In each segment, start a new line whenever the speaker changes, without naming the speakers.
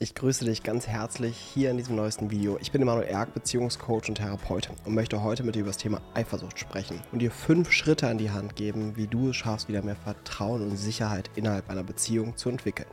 Ich grüße dich ganz herzlich hier in diesem neuesten Video. Ich bin Emanuel Erk, Beziehungscoach und Therapeut und möchte heute mit dir über das Thema Eifersucht sprechen und dir fünf Schritte an die Hand geben, wie du es schaffst, wieder mehr Vertrauen und Sicherheit innerhalb einer Beziehung zu entwickeln.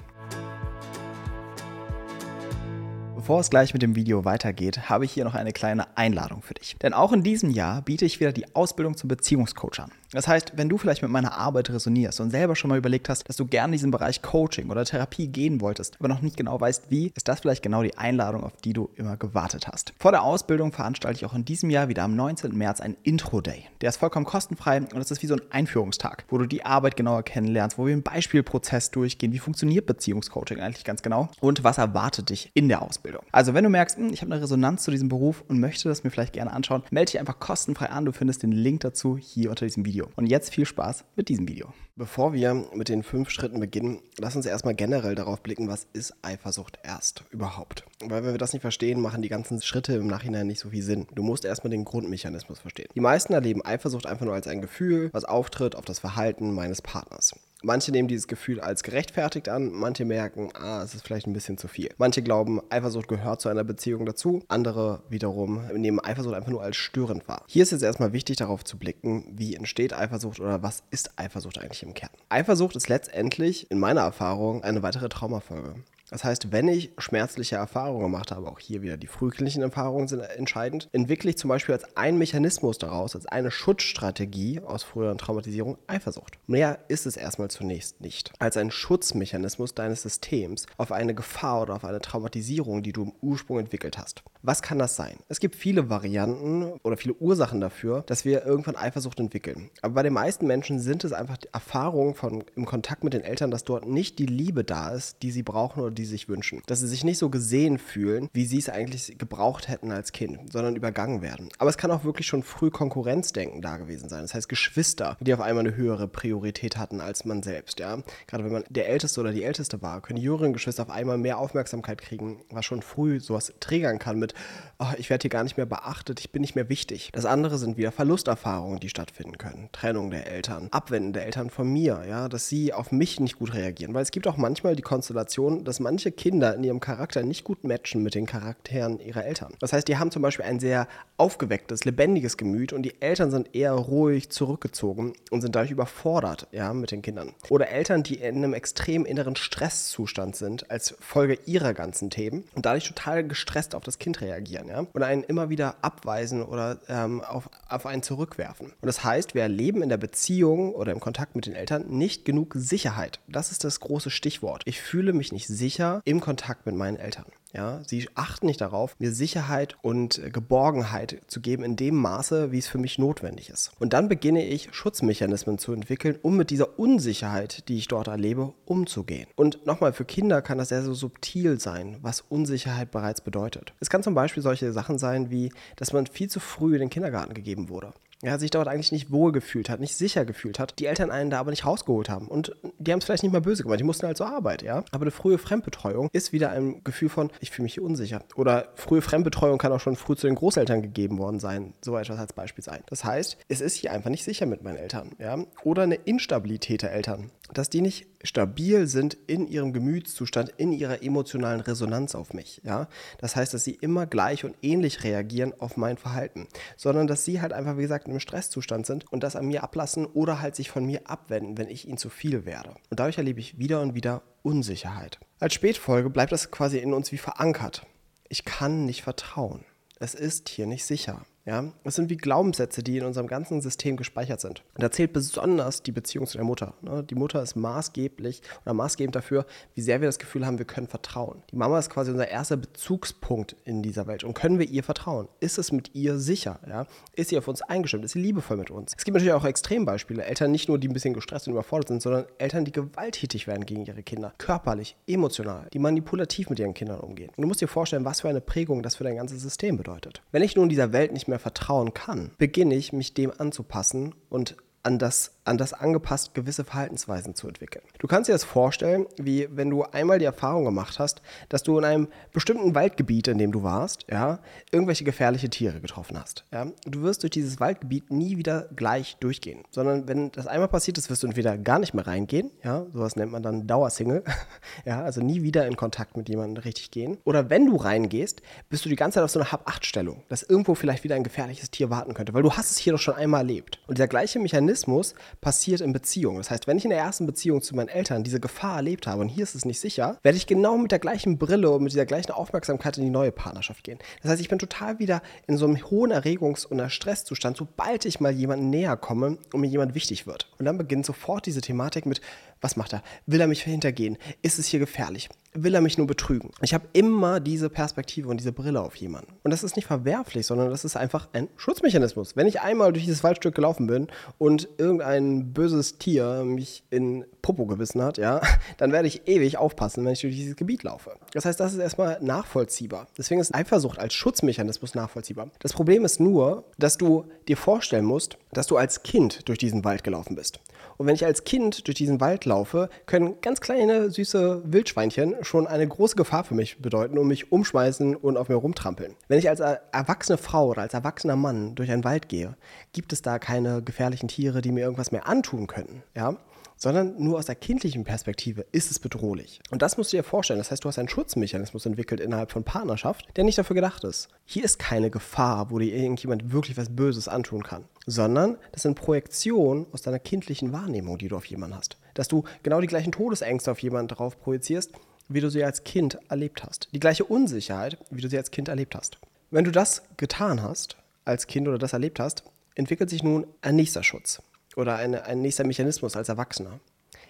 Bevor es gleich mit dem Video weitergeht, habe ich hier noch eine kleine Einladung für dich. Denn auch in diesem Jahr biete ich wieder die Ausbildung zum Beziehungscoach an. Das heißt, wenn du vielleicht mit meiner Arbeit resonierst und selber schon mal überlegt hast, dass du gerne in diesen Bereich Coaching oder Therapie gehen wolltest, aber noch nicht genau weißt, wie, ist das vielleicht genau die Einladung, auf die du immer gewartet hast. Vor der Ausbildung veranstalte ich auch in diesem Jahr wieder am 19. März einen Intro-Day. Der ist vollkommen kostenfrei und es ist wie so ein Einführungstag, wo du die Arbeit genauer kennenlernst, wo wir einen Beispielprozess durchgehen, wie funktioniert Beziehungscoaching eigentlich ganz genau und was erwartet dich in der Ausbildung. Ausbildung. Also wenn du merkst, hm, ich habe eine Resonanz zu diesem Beruf und möchte das mir vielleicht gerne anschauen, melde dich einfach kostenfrei an. Du findest den Link dazu hier unter diesem Video. Und jetzt viel Spaß mit diesem Video. Bevor wir mit den fünf Schritten beginnen, lass uns erstmal generell darauf blicken, was ist Eifersucht erst überhaupt. Weil wenn wir das nicht verstehen, machen die ganzen Schritte im Nachhinein nicht so viel Sinn. Du musst erstmal den Grundmechanismus verstehen. Die meisten erleben Eifersucht einfach nur als ein Gefühl, was auftritt auf das Verhalten meines Partners. Manche nehmen dieses Gefühl als gerechtfertigt an, manche merken, ah, es ist vielleicht ein bisschen zu viel. Manche glauben, Eifersucht gehört zu einer Beziehung dazu, andere wiederum nehmen Eifersucht einfach nur als störend wahr. Hier ist jetzt erstmal wichtig darauf zu blicken, wie entsteht Eifersucht oder was ist Eifersucht eigentlich im Kern. Eifersucht ist letztendlich in meiner Erfahrung eine weitere Traumafolge. Das heißt, wenn ich schmerzliche Erfahrungen gemacht habe, auch hier wieder die frühkindlichen Erfahrungen sind entscheidend, entwickle ich zum Beispiel als einen Mechanismus daraus, als eine Schutzstrategie aus früheren Traumatisierungen Eifersucht. Mehr ist es erstmal zunächst nicht. Als ein Schutzmechanismus deines Systems auf eine Gefahr oder auf eine Traumatisierung, die du im Ursprung entwickelt hast. Was kann das sein? Es gibt viele Varianten oder viele Ursachen dafür, dass wir irgendwann Eifersucht entwickeln. Aber bei den meisten Menschen sind es einfach die Erfahrungen von im Kontakt mit den Eltern, dass dort nicht die Liebe da ist, die sie brauchen oder die sie sich wünschen. Dass sie sich nicht so gesehen fühlen, wie sie es eigentlich gebraucht hätten als Kind, sondern übergangen werden. Aber es kann auch wirklich schon früh Konkurrenzdenken da gewesen sein. Das heißt Geschwister, die auf einmal eine höhere Priorität hatten als man selbst. Ja? Gerade wenn man der Älteste oder die Älteste war, können die jüngeren Geschwister auf einmal mehr Aufmerksamkeit kriegen, was schon früh sowas triggern kann mit, oh, ich werde hier gar nicht mehr beachtet, ich bin nicht mehr wichtig. Das andere sind wieder Verlusterfahrungen, die stattfinden können. Trennung der Eltern, Abwenden der Eltern von mir, ja, dass sie auf mich nicht gut reagieren. Weil es gibt auch manchmal die Konstellation, dass manche Kinder in ihrem Charakter nicht gut matchen mit den Charakteren ihrer Eltern. Das heißt, die haben zum Beispiel ein sehr aufgewecktes, lebendiges Gemüt und die Eltern sind eher ruhig zurückgezogen und sind dadurch überfordert, ja, mit den Kindern. Oder Eltern, die in einem extrem inneren Stresszustand sind als Folge ihrer ganzen Themen und dadurch total gestresst auf das Kind reagieren, ja, und einen immer wieder abweisen oder ähm, auf, auf einen zurückwerfen. Und das heißt, wir erleben in der Beziehung oder im Kontakt mit den Eltern nicht genug Sicherheit. Das ist das große Stichwort. Ich fühle mich nicht sicher im Kontakt mit meinen Eltern. Ja, sie achten nicht darauf, mir Sicherheit und Geborgenheit zu geben in dem Maße, wie es für mich notwendig ist. Und dann beginne ich Schutzmechanismen zu entwickeln, um mit dieser Unsicherheit, die ich dort erlebe, umzugehen. Und nochmal, für Kinder kann das sehr so subtil sein, was Unsicherheit bereits bedeutet. Es kann zum Beispiel solche Sachen sein, wie, dass man viel zu früh in den Kindergarten gegeben wurde ja, sich dort eigentlich nicht wohl gefühlt hat, nicht sicher gefühlt hat, die Eltern einen da aber nicht rausgeholt haben. Und die haben es vielleicht nicht mal böse gemacht, die mussten halt zur Arbeit, ja. Aber eine frühe Fremdbetreuung ist wieder ein Gefühl von, ich fühle mich hier unsicher. Oder frühe Fremdbetreuung kann auch schon früh zu den Großeltern gegeben worden sein, so etwas als Beispiel sein. Das heißt, es ist hier einfach nicht sicher mit meinen Eltern, ja. Oder eine Instabilität der Eltern, dass die nicht stabil sind in ihrem Gemütszustand, in ihrer emotionalen Resonanz auf mich. Ja? Das heißt, dass sie immer gleich und ähnlich reagieren auf mein Verhalten, sondern dass sie halt einfach, wie gesagt, im Stresszustand sind und das an mir ablassen oder halt sich von mir abwenden, wenn ich ihnen zu viel werde. Und dadurch erlebe ich wieder und wieder Unsicherheit. Als Spätfolge bleibt das quasi in uns wie verankert. Ich kann nicht vertrauen. Es ist hier nicht sicher. Ja, es sind wie Glaubenssätze, die in unserem ganzen System gespeichert sind. Und da zählt besonders die Beziehung zu der Mutter. Ne? Die Mutter ist maßgeblich oder maßgebend dafür, wie sehr wir das Gefühl haben, wir können vertrauen. Die Mama ist quasi unser erster Bezugspunkt in dieser Welt. Und können wir ihr vertrauen? Ist es mit ihr sicher? Ja? Ist sie auf uns eingestimmt? Ist sie liebevoll mit uns? Es gibt natürlich auch Extrembeispiele. Eltern nicht nur, die ein bisschen gestresst und überfordert sind, sondern Eltern, die gewalttätig werden gegen ihre Kinder. Körperlich, emotional, die manipulativ mit ihren Kindern umgehen. Und du musst dir vorstellen, was für eine Prägung das für dein ganzes System bedeutet. Wenn ich nun dieser Welt nicht mehr mehr vertrauen kann, beginne ich mich dem anzupassen und an das
an das angepasst, gewisse Verhaltensweisen zu entwickeln. Du kannst dir das vorstellen, wie wenn du einmal die Erfahrung gemacht hast, dass du in einem bestimmten Waldgebiet, in dem du warst, ja, irgendwelche gefährliche Tiere getroffen hast. Ja. Du wirst durch dieses Waldgebiet nie wieder gleich durchgehen, sondern wenn das einmal passiert ist, wirst du entweder gar nicht mehr reingehen, ja, sowas nennt man dann Dauersingle, ja, also nie wieder in Kontakt mit jemandem richtig gehen. Oder wenn du reingehst, bist du die ganze Zeit auf so einer Hab-Acht-Stellung, dass irgendwo vielleicht wieder ein gefährliches Tier warten könnte, weil du hast es hier doch schon einmal erlebt. Und dieser gleiche Mechanismus passiert in Beziehungen. Das heißt, wenn ich in der ersten Beziehung zu meinen Eltern diese Gefahr erlebt habe und hier ist es nicht sicher, werde ich genau mit der gleichen Brille und mit dieser gleichen Aufmerksamkeit in die neue Partnerschaft gehen. Das heißt, ich bin total wieder in so einem hohen Erregungs- und Stresszustand, sobald ich mal jemanden näher komme und mir jemand wichtig wird. Und dann beginnt sofort diese Thematik mit, was macht er? Will er mich hintergehen? Ist es hier gefährlich? will er mich nur betrügen. Ich habe immer diese Perspektive und diese Brille auf jemanden. Und das ist nicht verwerflich, sondern das ist einfach ein Schutzmechanismus. Wenn ich einmal durch dieses Waldstück gelaufen bin und irgendein böses Tier mich in Popo gebissen hat, ja, dann werde ich ewig aufpassen, wenn ich durch dieses Gebiet laufe. Das heißt, das ist erstmal nachvollziehbar. Deswegen ist Eifersucht als Schutzmechanismus nachvollziehbar. Das Problem ist nur, dass du dir vorstellen musst, dass du als Kind durch diesen Wald gelaufen bist. Und wenn ich als Kind durch diesen Wald laufe, können ganz kleine, süße Wildschweinchen schon eine große Gefahr für mich bedeuten und mich umschmeißen und auf mir rumtrampeln. Wenn ich als erwachsene Frau oder als erwachsener Mann durch einen Wald gehe, gibt es da keine gefährlichen Tiere, die mir irgendwas mehr antun könnten. Ja? Sondern nur aus der kindlichen Perspektive ist es bedrohlich. Und das musst du dir vorstellen. Das heißt, du hast einen Schutzmechanismus entwickelt innerhalb von Partnerschaft, der nicht dafür gedacht ist. Hier ist keine Gefahr, wo dir irgendjemand wirklich was Böses antun kann, sondern das sind Projektionen aus deiner kindlichen Wahrnehmung, die du auf jemanden hast. Dass du genau die gleichen Todesängste auf jemanden drauf projizierst, wie du sie als Kind erlebt hast. Die gleiche Unsicherheit, wie du sie als Kind erlebt hast. Wenn du das getan hast, als Kind oder das erlebt hast, entwickelt sich nun ein nächster Schutz oder eine, ein nächster Mechanismus als Erwachsener.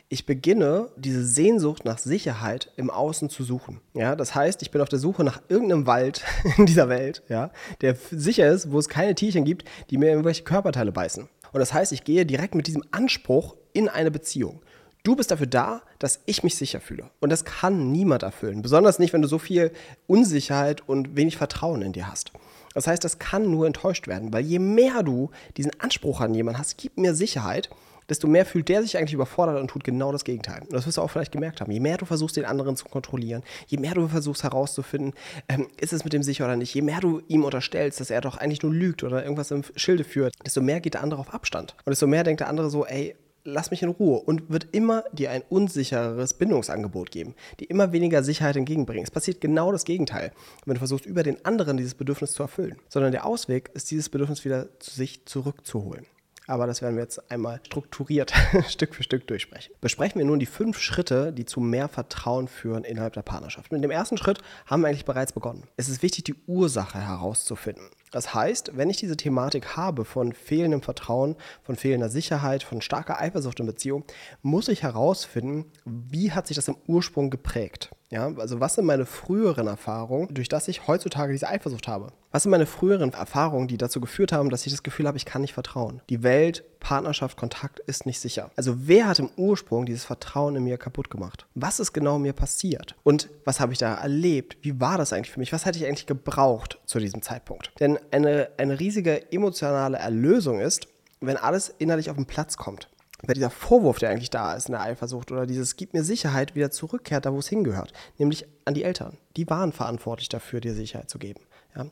Ich beginne, diese Sehnsucht nach Sicherheit im Außen zu suchen. Ja, das heißt, ich bin auf der Suche nach irgendeinem Wald in dieser Welt, ja, der sicher ist, wo es keine Tierchen gibt, die mir irgendwelche Körperteile beißen. Und das heißt, ich gehe direkt mit diesem Anspruch in eine Beziehung. Du bist dafür da, dass ich mich sicher fühle. Und das kann niemand erfüllen. Besonders nicht, wenn du so viel Unsicherheit und wenig Vertrauen in dir hast. Das heißt, das kann nur enttäuscht werden, weil je mehr du diesen Anspruch an jemanden hast, gib mir Sicherheit, desto mehr fühlt der sich eigentlich überfordert und tut genau das Gegenteil. Und das wirst du auch vielleicht gemerkt haben. Je mehr du versuchst, den anderen zu kontrollieren, je mehr du versuchst herauszufinden, ähm, ist es mit dem sicher oder nicht, je mehr du ihm unterstellst, dass er doch eigentlich nur lügt oder irgendwas im Schilde führt, desto mehr geht der andere auf Abstand. Und desto mehr denkt der andere so, ey, lass mich in Ruhe und wird immer dir ein unsichereres Bindungsangebot geben, die immer weniger Sicherheit entgegenbringen. Es passiert genau das Gegenteil, wenn du versuchst, über den anderen dieses Bedürfnis zu erfüllen. Sondern der Ausweg ist, dieses Bedürfnis wieder zu sich zurückzuholen. Aber das werden wir jetzt einmal strukturiert Stück für Stück durchsprechen. Besprechen wir nun die fünf Schritte, die zu mehr Vertrauen führen innerhalb der Partnerschaft. Mit dem ersten Schritt haben wir eigentlich bereits begonnen. Es ist wichtig, die Ursache herauszufinden. Das heißt, wenn ich diese Thematik habe von fehlendem Vertrauen, von fehlender Sicherheit, von starker Eifersucht in Beziehung, muss ich herausfinden, wie hat sich das im Ursprung geprägt. Ja, also was sind meine früheren Erfahrungen, durch das ich heutzutage diese Eifersucht habe? Was sind meine früheren Erfahrungen, die dazu geführt haben, dass ich das Gefühl habe, ich kann nicht vertrauen? Die Welt, Partnerschaft, Kontakt ist nicht sicher. Also wer hat im Ursprung dieses Vertrauen in mir kaputt gemacht? Was ist genau mir passiert? Und was habe ich da erlebt? Wie war das eigentlich für mich? Was hätte ich eigentlich gebraucht zu diesem Zeitpunkt? Denn eine, eine riesige emotionale Erlösung ist, wenn alles innerlich auf den Platz kommt weil dieser Vorwurf, der eigentlich da ist in der Eifersucht oder dieses gibt mir Sicherheit wieder zurückkehrt, da wo es hingehört, nämlich an die Eltern. Die waren verantwortlich dafür, dir Sicherheit zu geben. Ja?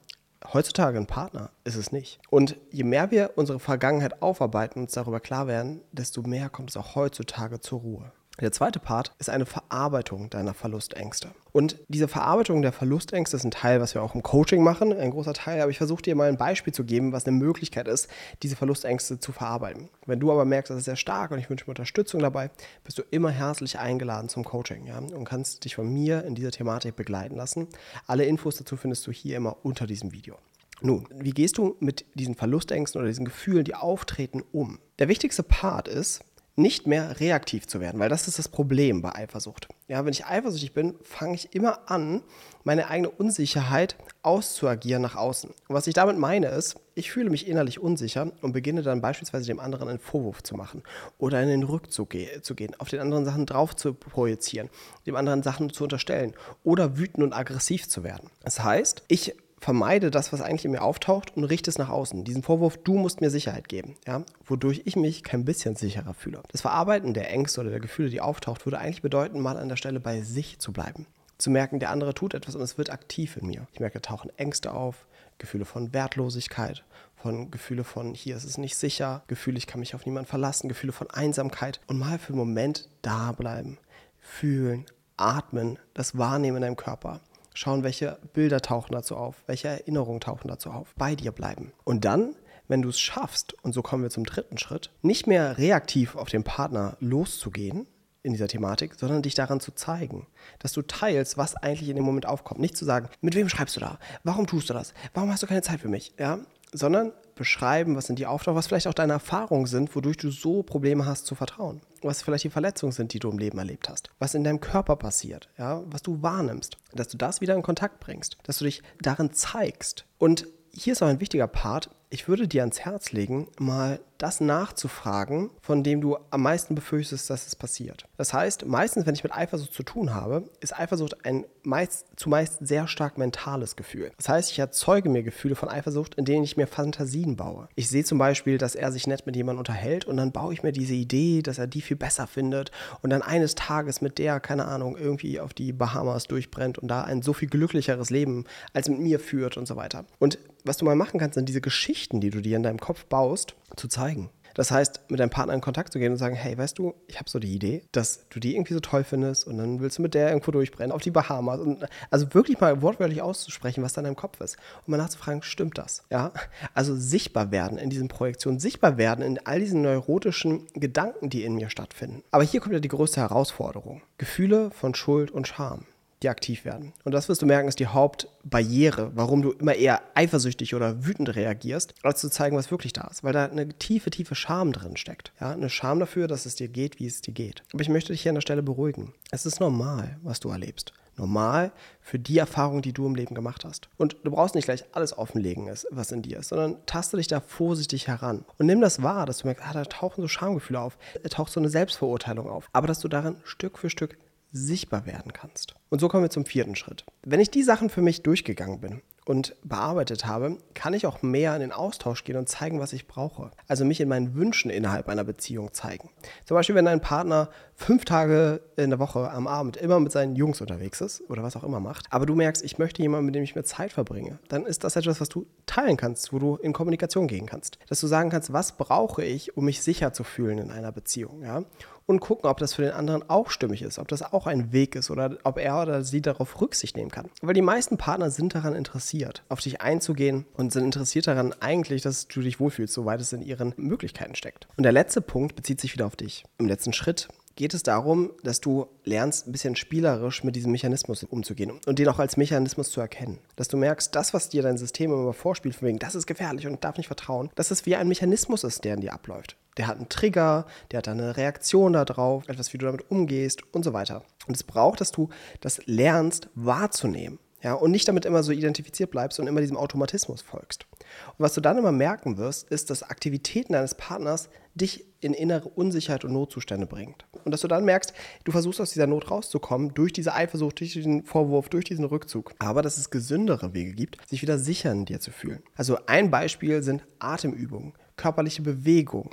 Heutzutage ein Partner ist es nicht. Und je mehr wir unsere Vergangenheit aufarbeiten und uns darüber klar werden, desto mehr kommt es auch heutzutage zur Ruhe. Der zweite Part ist eine Verarbeitung deiner Verlustängste. Und diese Verarbeitung der Verlustängste ist ein Teil, was wir auch im Coaching machen, ein großer Teil. Aber ich versuche dir mal ein Beispiel zu geben, was eine Möglichkeit ist, diese Verlustängste zu verarbeiten. Wenn du aber merkst, das ist sehr stark und ich wünsche mir Unterstützung dabei, bist du immer herzlich eingeladen zum Coaching ja? und kannst dich von mir in dieser Thematik begleiten lassen. Alle Infos dazu findest du hier immer unter diesem Video. Nun, wie gehst du mit diesen Verlustängsten oder diesen Gefühlen, die auftreten, um? Der wichtigste Part ist, nicht mehr reaktiv zu werden, weil das ist das Problem bei Eifersucht. Ja, wenn ich eifersüchtig bin, fange ich immer an, meine eigene Unsicherheit auszuagieren nach außen. Und was ich damit meine ist, ich fühle mich innerlich unsicher und beginne dann beispielsweise dem anderen einen Vorwurf zu machen oder in den Rückzug ge zu gehen, auf den anderen Sachen drauf zu projizieren, dem anderen Sachen zu unterstellen oder wütend und aggressiv zu werden. Das heißt, ich vermeide das, was eigentlich in mir auftaucht und richte es nach außen. Diesen Vorwurf, du musst mir Sicherheit geben, ja, wodurch ich mich kein bisschen sicherer fühle. Das Verarbeiten der Ängste oder der Gefühle, die auftaucht, würde eigentlich bedeuten, mal an der Stelle bei sich zu bleiben. Zu merken, der andere tut etwas und es wird aktiv in mir. Ich merke, tauchen Ängste auf, Gefühle von Wertlosigkeit, von Gefühle von hier ist es nicht sicher, Gefühle, ich kann mich auf niemanden verlassen, Gefühle von Einsamkeit und mal für einen Moment da bleiben, fühlen, atmen, das Wahrnehmen in deinem Körper. Schauen, welche Bilder tauchen dazu auf, welche Erinnerungen tauchen dazu auf. Bei dir bleiben. Und dann, wenn du es schaffst, und so kommen wir zum dritten Schritt, nicht mehr reaktiv auf den Partner loszugehen in dieser Thematik, sondern dich daran zu zeigen, dass du teilst, was eigentlich in dem Moment aufkommt. Nicht zu sagen, mit wem schreibst du da? Warum tust du das? Warum hast du keine Zeit für mich? Ja? Sondern beschreiben, was sind die Aufgaben, was vielleicht auch deine Erfahrungen sind, wodurch du so Probleme hast zu vertrauen. Was vielleicht die Verletzungen sind, die du im Leben erlebt hast. Was in deinem Körper passiert, ja, was du wahrnimmst. Dass du das wieder in Kontakt bringst. Dass du dich darin zeigst. Und hier ist auch ein wichtiger Part. Ich würde dir ans Herz legen, mal das nachzufragen, von dem du am meisten befürchtest, dass es passiert. Das heißt, meistens, wenn ich mit Eifersucht zu tun habe, ist Eifersucht ein meist, zumeist sehr stark mentales Gefühl. Das heißt, ich erzeuge mir Gefühle von Eifersucht, in denen ich mir Fantasien baue. Ich sehe zum Beispiel, dass er sich nett mit jemandem unterhält und dann baue ich mir diese Idee, dass er die viel besser findet und dann eines Tages mit der, keine Ahnung, irgendwie auf die Bahamas durchbrennt und da ein so viel glücklicheres Leben als mit mir führt und so weiter. Und was du mal machen kannst, sind diese Geschichten, die du dir in deinem Kopf baust, zu zeigen. Das heißt, mit deinem Partner in Kontakt zu gehen und sagen, hey, weißt du, ich habe so die Idee, dass du die irgendwie so toll findest und dann willst du mit der irgendwo durchbrennen, auf die Bahamas. Und also wirklich mal wortwörtlich auszusprechen, was da in deinem Kopf ist. Und mal nachzufragen, stimmt das? Ja? Also sichtbar werden in diesen Projektionen, sichtbar werden in all diesen neurotischen Gedanken, die in mir stattfinden. Aber hier kommt ja die größte Herausforderung. Gefühle von Schuld und Scham die aktiv werden. Und das wirst du merken, ist die Hauptbarriere, warum du immer eher eifersüchtig oder wütend reagierst, als zu zeigen, was wirklich da ist. Weil da eine tiefe, tiefe Scham drin steckt. Ja, eine Scham dafür, dass es dir geht, wie es dir geht. Aber ich möchte dich hier an der Stelle beruhigen. Es ist normal, was du erlebst. Normal für die Erfahrung, die du im Leben gemacht hast. Und du brauchst nicht gleich alles offenlegen, was in dir ist, sondern taste dich da vorsichtig heran. Und nimm das wahr, dass du merkst, ah, da tauchen so Schamgefühle auf, da taucht so eine Selbstverurteilung auf. Aber dass du darin Stück für Stück sichtbar werden kannst. Und so kommen wir zum vierten Schritt. Wenn ich die Sachen für mich durchgegangen bin und bearbeitet habe, kann ich auch mehr in den Austausch gehen und zeigen, was ich brauche. Also mich in meinen Wünschen innerhalb einer Beziehung zeigen. Zum Beispiel, wenn dein Partner fünf Tage in der Woche am Abend immer mit seinen Jungs unterwegs ist oder was auch immer macht, aber du merkst, ich möchte jemanden, mit dem ich mehr Zeit verbringe, dann ist das etwas, was du teilen kannst, wo du in Kommunikation gehen kannst. Dass du sagen kannst, was brauche ich, um mich sicher zu fühlen in einer Beziehung. Ja? Und gucken, ob das für den anderen auch stimmig ist, ob das auch ein Weg ist oder ob er oder sie darauf Rücksicht nehmen kann. Weil die meisten Partner sind daran interessiert, auf dich einzugehen und sind interessiert daran eigentlich, dass du dich wohlfühlst, soweit es in ihren Möglichkeiten steckt. Und der letzte Punkt bezieht sich wieder auf dich. Im letzten Schritt geht es darum, dass du lernst, ein bisschen spielerisch mit diesem Mechanismus umzugehen und den auch als Mechanismus zu erkennen. Dass du merkst, das, was dir dein System immer vorspielt, von wegen, das ist gefährlich und darf nicht vertrauen, dass es wie ein Mechanismus ist, der in dir abläuft. Der hat einen Trigger, der hat eine Reaktion darauf, etwas, wie du damit umgehst und so weiter. Und es braucht, dass du das lernst wahrzunehmen. Ja, und nicht damit immer so identifiziert bleibst und immer diesem Automatismus folgst. Und was du dann immer merken wirst, ist, dass Aktivitäten deines Partners dich in innere Unsicherheit und Notzustände bringt. Und dass du dann merkst, du versuchst aus dieser Not rauszukommen, durch diese Eifersucht, durch diesen Vorwurf, durch diesen Rückzug. Aber dass es gesündere Wege gibt, sich wieder sicher in dir zu fühlen. Also ein Beispiel sind Atemübungen, körperliche Bewegung,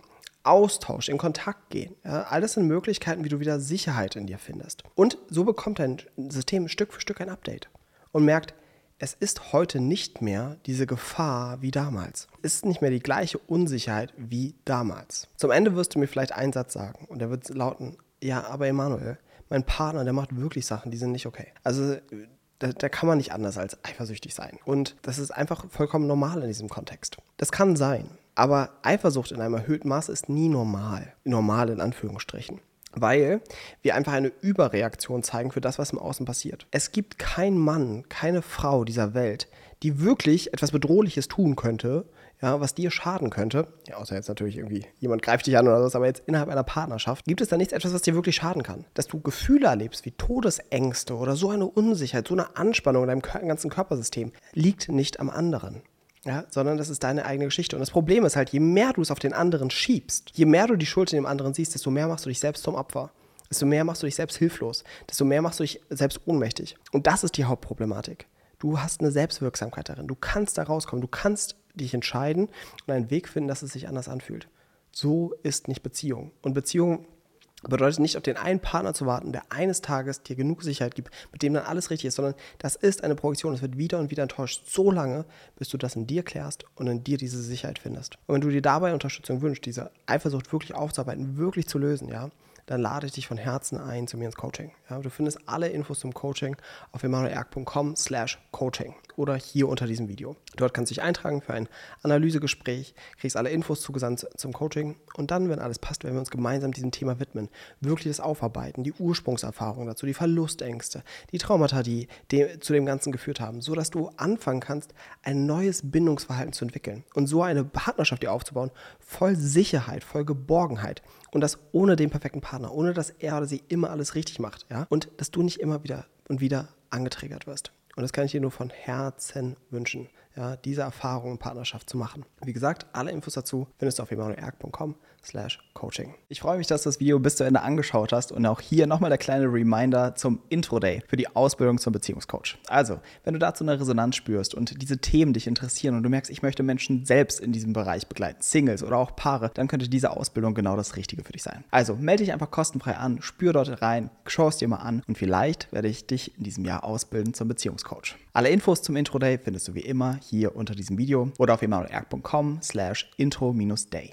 Austausch, in Kontakt gehen. Ja, alles sind Möglichkeiten, wie du wieder Sicherheit in dir findest. Und so bekommt dein System Stück für Stück ein Update und merkt, es ist heute nicht mehr diese Gefahr wie damals. Es ist nicht mehr die gleiche Unsicherheit wie damals. Zum Ende wirst du mir vielleicht einen Satz sagen und der wird lauten, ja, aber Emanuel, mein Partner, der macht wirklich Sachen, die sind nicht okay. Also da, da, kann man nicht anders als eifersüchtig sein. Und das ist einfach vollkommen normal in diesem Kontext. Das kann sein. Aber Eifersucht in einem erhöhten Maß ist nie normal. Normal in Anführungsstrichen weil wir einfach eine Überreaktion zeigen für das, was im Außen passiert. Es gibt keinen Mann, keine Frau dieser Welt, die wirklich etwas Bedrohliches tun könnte, ja, was dir schaden könnte, ja, außer jetzt natürlich irgendwie jemand greift dich an oder was, aber jetzt innerhalb einer Partnerschaft, gibt es da nichts etwas, was dir wirklich schaden kann. Dass du Gefühle erlebst wie Todesängste oder so eine Unsicherheit, so eine Anspannung in deinem ganzen Körpersystem, liegt nicht am anderen ja, sondern das ist deine eigene Geschichte. Und das Problem ist halt, je mehr du es auf den anderen schiebst, je mehr du die Schuld in dem anderen siehst, desto mehr machst du dich selbst zum Opfer. Desto mehr machst du dich selbst hilflos. Desto mehr machst du dich selbst ohnmächtig. Und das ist die Hauptproblematik. Du hast eine Selbstwirksamkeit darin. Du kannst da rauskommen. Du kannst dich entscheiden und einen Weg finden, dass es sich anders anfühlt. So ist nicht Beziehung. Und Beziehung bedeutet nicht auf den einen Partner zu warten, der eines Tages dir genug Sicherheit gibt, mit dem dann alles richtig ist, sondern das ist eine Projektion. Es wird wieder und wieder enttäuscht, so lange, bis du das in dir klärst und in dir diese Sicherheit findest. Und wenn du dir dabei Unterstützung wünschst, diese Eifersucht wirklich aufzuarbeiten, wirklich zu lösen, ja, dann lade ich dich von Herzen ein zu mir ins Coaching. Ja, du findest alle Infos zum Coaching auf emanuelerg.com slash coaching oder hier unter diesem Video. Dort kannst du dich eintragen für ein Analysegespräch, kriegst alle Infos zugesandt zum Coaching und dann, wenn alles passt, werden wir uns gemeinsam diesem Thema widmen. Wirklich das Aufarbeiten, die Ursprungserfahrung dazu, die Verlustängste, die Traumata, die zu dem Ganzen geführt haben, sodass du anfangen kannst, ein neues Bindungsverhalten zu entwickeln und so eine Partnerschaft dir aufzubauen, voll Sicherheit, voll Geborgenheit und das ohne den perfekten Partner, ohne dass er oder sie immer alles richtig macht, ja? Und dass du nicht immer wieder und wieder angetriggert wirst. Und das kann ich dir nur von Herzen wünschen, ja, diese Erfahrung in Partnerschaft zu machen. Wie gesagt, alle Infos dazu findest du auf emanuelerg.com slash coaching.
Ich freue mich, dass du das Video bis zu Ende angeschaut hast und auch hier nochmal der kleine Reminder zum Intro-Day für die Ausbildung zum Beziehungscoach. Also, wenn du dazu eine Resonanz spürst und diese Themen dich interessieren und du merkst, ich möchte Menschen selbst in diesem Bereich begleiten, Singles oder auch Paare, dann könnte diese Ausbildung genau das Richtige für dich sein. Also, melde dich einfach kostenfrei an, spür dort rein, schau es dir mal an und vielleicht werde ich dich in diesem Jahr ausbilden zum Beziehungscoach. Alle Infos zum Intro-Day findest du wie immer hier unter diesem Video oder auf emanuelerg.com slash intro-day.